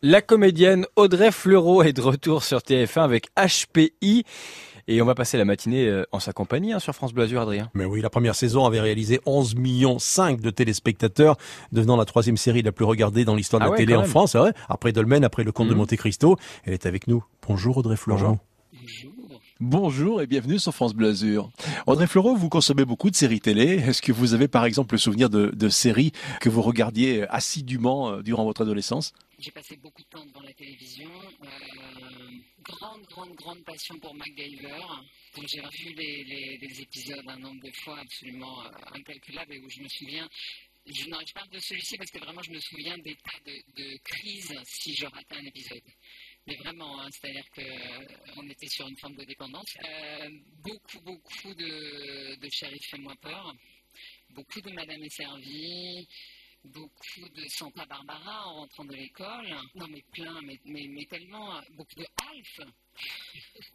La comédienne Audrey Fleurot est de retour sur TF1 avec HPI. Et on va passer la matinée euh, en sa compagnie hein, sur France Bleu Azur, Adrien. Mais oui, la première saison avait réalisé 11 millions 5 de téléspectateurs, devenant la troisième série la plus regardée dans l'histoire de Ah la ouais, télé en même. France. Après Dolmen, après Le Comte de Mhm. Monte Cristo, elle est avec nous. Bonjour Audrey Fleurot. Bonjour et bienvenue sur France Bleu Azur. Audrey Fleurot, vous consommez beaucoup de séries télé. Est-ce que vous avez par exemple le souvenir de, de séries que vous regardiez assidûment euh, durant votre adolescence? J'ai passé beaucoup de temps devant la télévision. Euh, grande, grande, grande passion pour MacGyver. dont j'ai revu les, épisodes un nombre de fois absolument euh, incalculable et où je me souviens. Je pas de celui-ci parce que vraiment je me souviens des tas de, crises si je ratais un épisode. Mais vraiment, hein, c'est-à-dire qu'on était sur une forme de dépendance. Euh, beaucoup, beaucoup de, de Shérif Fais-moi peur. Beaucoup de Madame est servie beaucoup de Santa Barbara en rentrant de l'école. Non, mais plein, mais, mais, mais tellement. euh, Beaucoup de Alf.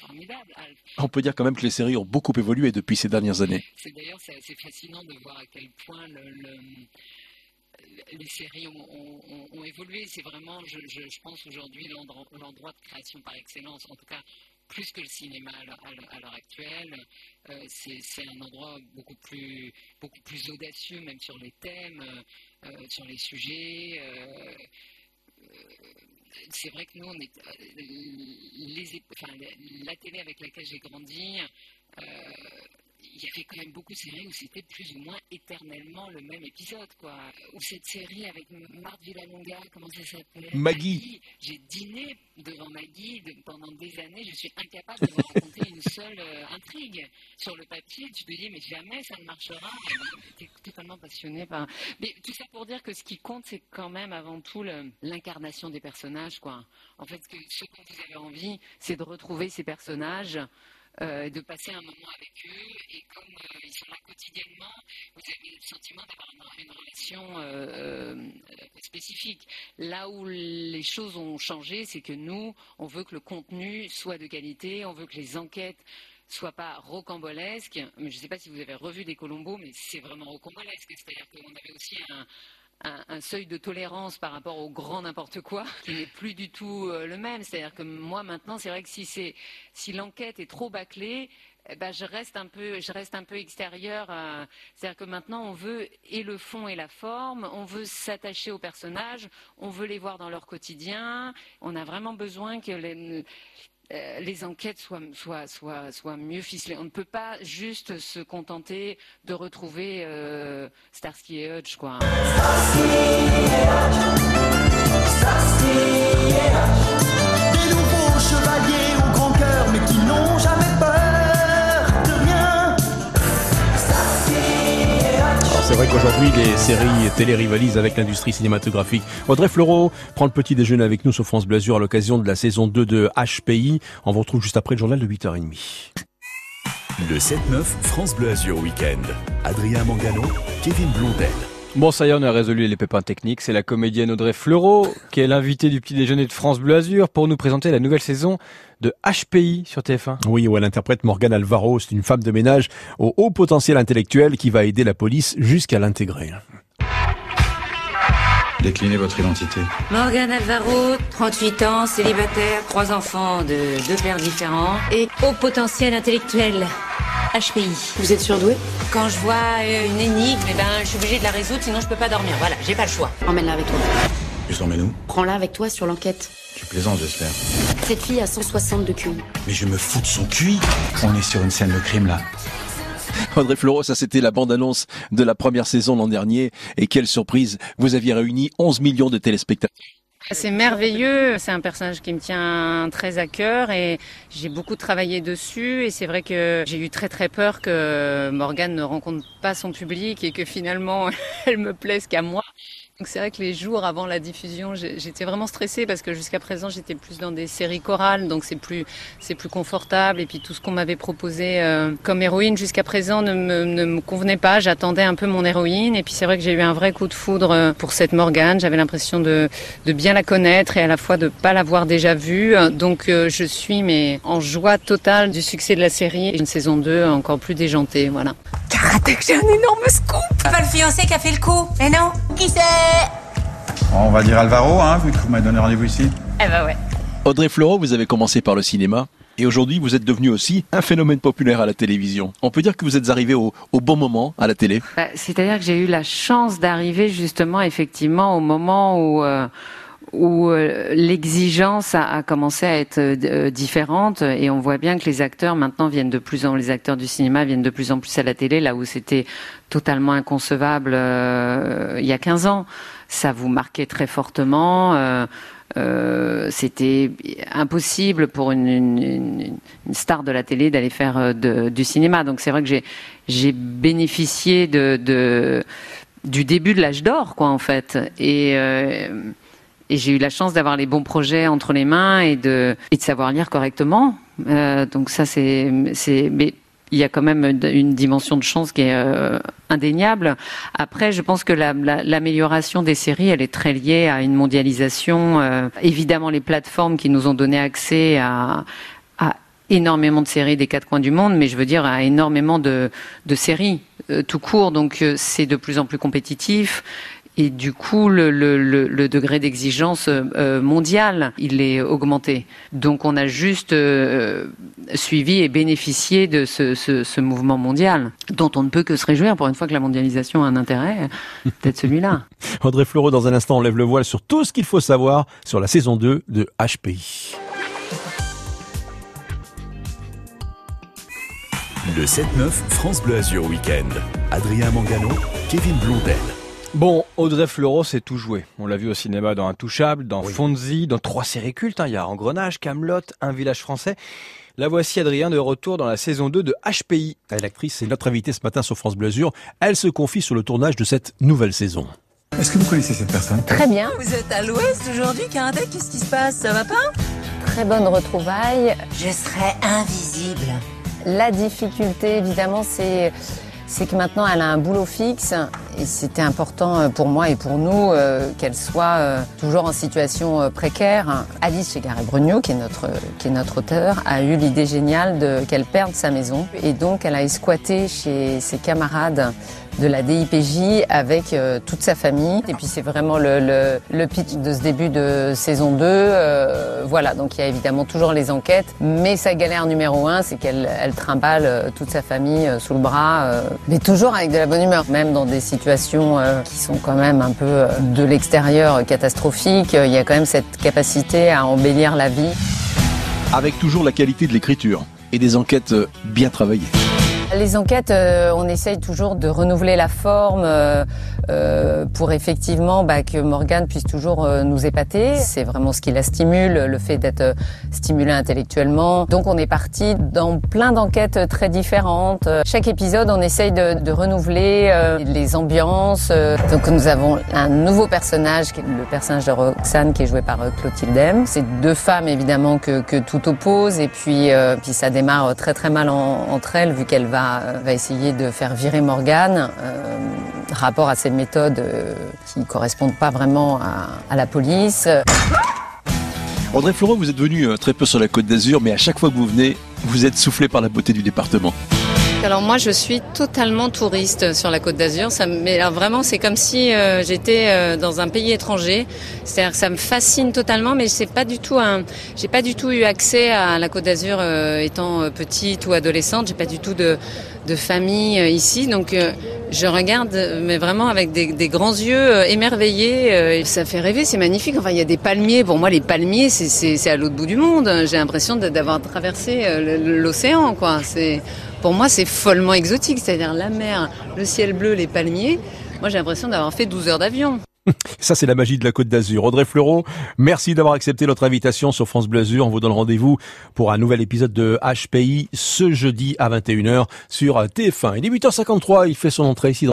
Formidable, Alf. On peut dire quand même que les séries ont beaucoup évolué depuis ces dernières années. C'est d'ailleurs c'est assez fascinant de voir à quel point le, le- les séries ont, ont- ont- ont évolué. C'est vraiment, je, je- je pense aujourd'hui, l'endroit de création par excellence. En tout cas, plus que le cinéma à l'heure- actuelle. Euh, c'est un endroit beaucoup plus, audacieux, même sur les thèmes, euh, euh, sur les sujets. c'est vrai que nous, les, enfin, la, télé avec laquelle j'ai grandi, il y avait quand même beaucoup de séries où c'était plus ou moins éternellement le même épisode, quoi. Ou cette série avec Marthe Villalonga, comment ça s'appelait? Maggie. J'ai dîné devant Maggie de- pendant des années, je suis incapable de vous raconter une seule euh, intrigue. Sur le papier, tu te dis, mais jamais ça ne marchera. Tu es totalement passionné par. Mais tout ça pour dire que ce qui compte, c'est quand même avant tout l'incarnation des personnages, quoi. En fait, ce, que, ce dont vous avez envie, c'est de retrouver ces personnages. Euh, de passer un moment avec eux et comme euh, ils sont là quotidiennement, vous avez le sentiment d'avoir une, relation euh, spécifique. Là où les choses ont changé, c'est que nous, on veut que le contenu soit de qualité, on veut que les enquêtes soient pas rocambolesques. Mais je ne sais pas si vous avez revu des Colombos, mais c'est vraiment rocambolesque. C'est-à-dire qu'on avait aussi un, un- seuil de tolérance par rapport au grand n'importe quoi qui n'est plus du tout euh, le même. C'est-à-dire que moi maintenant, c'est vrai que si l'enquête est trop bâclée, eh ben, je reste un peu, je reste un peu extérieur. à- C'est-à-dire que maintenant, on veut et le fond et la forme, on veut s'attacher aux personnages, on veut les voir dans leur quotidien. On a vraiment besoin que les, euh, les enquêtes soient, soient, soient, soient mieux ficelées. On ne peut pas juste se contenter de retrouver euh, Starsky et Hutch, quoi. Des c'est vrai qu'aujourd'hui les séries télé rivalisent avec l'industrie cinématographique. Audrey Fleurot prend le petit déjeuner avec nous sur France Bleu Azur à l'occasion de la saison 2 de HPI. On vous retrouve juste après le journal de 8h30. Le 7-9 France Bleu Azur Week-end. Adrien Mangano, Kevin Blondel. Bon, ça y est, on a résolu les pépins techniques. C'est la comédienne Audrey Fleurot qui est l'invitée du petit déjeuner de France Bleu Azur pour nous présenter la nouvelle saison de HPI sur TF1. Oui, où elle interprète Morgane Alvaro, c'est une femme de ménage au haut potentiel intellectuel qui va aider la police jusqu'à l'intégrer. Déclinez votre identité. Morgane Alvaro, 38 ans, célibataire, trois enfants de deux pères différents et au potentiel intellectuel. HPI. Vous êtes surdoué Quand je vois euh, une énigme, eh ben, je suis obligée de la résoudre, sinon je peux pas dormir. Voilà, j'ai pas le choix. Emmène-la avec toi. Tu s'emmènes où? Prends-la avec toi sur l'enquête. Tu plaisantes, j'espère. Cette fille a 160 de QI. Mais je me fous de son cuit. On est sur une scène de crime là. Audrey Fleurot, ça c'était la bande-annonce de la première saison l'an dernier. Et quelle surprise, vous aviez réuni 11 millions de téléspectateurs. C'est merveilleux, c'est un personnage qui me tient très à cœur et j'ai beaucoup travaillé dessus et c'est vrai que j'ai eu très très peur que Morgane ne rencontre pas son public et que finalement elle me plaise qu'à moi. Donc c'est vrai que les jours avant la diffusion, j'étais vraiment stressée parce que jusqu'à présent j'étais plus dans des séries chorales, donc c'est plus c'est plus confortable et puis tout ce qu'on m'avait proposé euh, comme héroïne jusqu'à présent ne me, convenait pas. J'attendais un peu mon héroïne et puis c'est vrai que j'ai eu un vrai coup de foudre euh, pour cette Morgane. J'avais l'impression de de bien la connaître et à la fois de pas l'avoir déjà vue. Donc euh, je suis mais en joie totale du succès de la série. Une saison 2 encore plus déjantée, voilà. Karatek, j'ai un énorme scoop Pas le fiancé qui a fait le coup, mais non Qui c'est? On va dire Alvaro, hein, vu que vous m'avez donné rendez-vous ici. Eh ben ouais. Audrey Fleurot, vous avez commencé par le cinéma. Et aujourd'hui, vous êtes devenu aussi un phénomène populaire à la télévision. On peut dire que vous êtes arrivé au, au bon moment à la télé. Bah, C'est-à-dire que j'ai eu la chance d'arriver justement effectivement au moment où euh, où euh, l'exigence a, commencé à être euh, différente et on voit bien que les acteurs maintenant viennent de plus en les acteurs du cinéma viennent de plus en plus à la télé là où c'était totalement inconcevable euh, il y a 15 ans ça vous marquait très fortement euh, euh, c'était impossible pour une, star de la télé d'aller faire euh, du cinéma. Donc c'est vrai que j'ai bénéficié du début de l'âge d'or, quoi, en fait. Et euh, et j'ai eu la chance d'avoir les bons projets entre les mains et de savoir lire correctement. Euh, donc ça c'est mais il y a quand même une dimension de chance qui est euh, indéniable. Après, je pense que la- la- l'amélioration des séries, elle est très liée à une mondialisation. euh, évidemment, les plateformes qui nous ont donné accès à, énormément de séries des quatre coins du monde, mais je veux dire à énormément de, séries tout court. Donc, c'est de plus en plus compétitif. Et du coup, le, le- le- le degré d'exigence euh, mondial, il est augmenté. Donc, on a juste euh, suivi et bénéficié de ce, ce- ce mouvement mondial, dont on ne peut que se réjouir. Pour une fois que la mondialisation a un intérêt, peut-être celui-là. Audrey Fleurot, dans un instant, on lève le voile sur tout ce qu'il faut savoir sur la saison 2 de HPI. Le 7-9 France Bleu Azur Week-end. Adrien Mangano, Kevin Blondel. Bon, Audrey Fleurot, c'est tout joué. On l'a vu au cinéma dans Intouchable, dans Fonzie, dans trois séries cultes. hein. Il y a Engrenage, Camelot, Un village français. La voici Adrien de retour dans la saison 2 de HPI. L'actrice est notre invitée ce matin sur France Bleu Azur. Elle se confie sur le tournage de cette nouvelle saison. Est-ce que vous connaissez cette personne? Très bien. Vous êtes à l'ouest aujourd'hui, Karatek Qu'est-ce qui se passe? Ça va pas? Très bonne retrouvaille. Je serai invisible. La difficulté, évidemment, c'est c'est que maintenant elle a un boulot fixe et c'était important euh, pour moi et pour nous euh, qu'elle soit euh, toujours en situation précaire. Alice Chegaray-Brugno, qui est notre qui est notre auteur, a eu l'idée géniale de qu'elle perde sa maison et donc elle a squatté chez ses camarades de la DIPJ avec toute sa famille. Et puis c'est vraiment le, le, pitch de ce début de saison 2. Euh, voilà, donc il y a évidemment toujours les enquêtes, mais sa galère numéro un, c'est qu'elle elle trimballe toute sa famille sous le bras, mais toujours avec de la bonne humeur, même dans des situations euh, qui sont quand même un peu euh, de l'extérieur catastrophiques. euh, Il y a quand même cette capacité à embellir la vie. Avec toujours la qualité de l'écriture et des enquêtes bien travaillées. Les enquêtes, euh, on essaye toujours de renouveler la forme euh, euh, pour effectivement bah, que Morgane puisse toujours euh, nous épater. C'est vraiment ce qui la stimule, le fait d'être euh, stimulée intellectuellement. Donc on est parti dans plein d'enquêtes très différentes. Chaque épisode, on essaye de, de renouveler euh, les ambiances. Donc nous avons un nouveau personnage, le personnage de Roxane, qui est joué par Clotilde M. C'est deux femmes évidemment que, que tout oppose et puis, puis ça démarre très très mal en- entre elles vu qu'elle va, va essayer de faire virer Morgane. Euh, rapport à ces méthodes euh, qui correspondent pas vraiment à, à la police. Audrey Fleurot, vous êtes venu euh, très peu sur la Côte d'Azur, mais à chaque fois que vous venez, vous êtes soufflé par la beauté du département. Alors moi je suis totalement touriste sur la Côte d'Azur. Mais vraiment c'est comme si euh, j'étais euh, dans un pays étranger. C'est-à-dire que ça me fascine totalement, mais c'est pas du tout. J'ai pas du tout eu accès à la Côte d'Azur euh, étant petite ou adolescente. J'ai pas du tout de famille ici, donc je regarde, mais vraiment avec des, grands yeux émerveillés. ça fait rêver, c'est magnifique. Enfin il y a des palmiers. Pour moi les palmiers c'est à l'autre bout du monde. J'ai l'impression d'avoir traversé l'océan quoi. C'est pour moi, c'est follement exotique, c'est-à-dire la mer, le ciel bleu, les palmiers. Moi, j'ai l'impression d'avoir fait 12 heures d'avion. Ça, c'est la magie de la Côte d'Azur. Audrey Fleurot, merci d'avoir accepté notre invitation sur France Bleu Azur. On vous donne rendez-vous pour un nouvel épisode de HPI ce jeudi à 21h sur TF1. Il est 8h53, il fait son entrée ici dans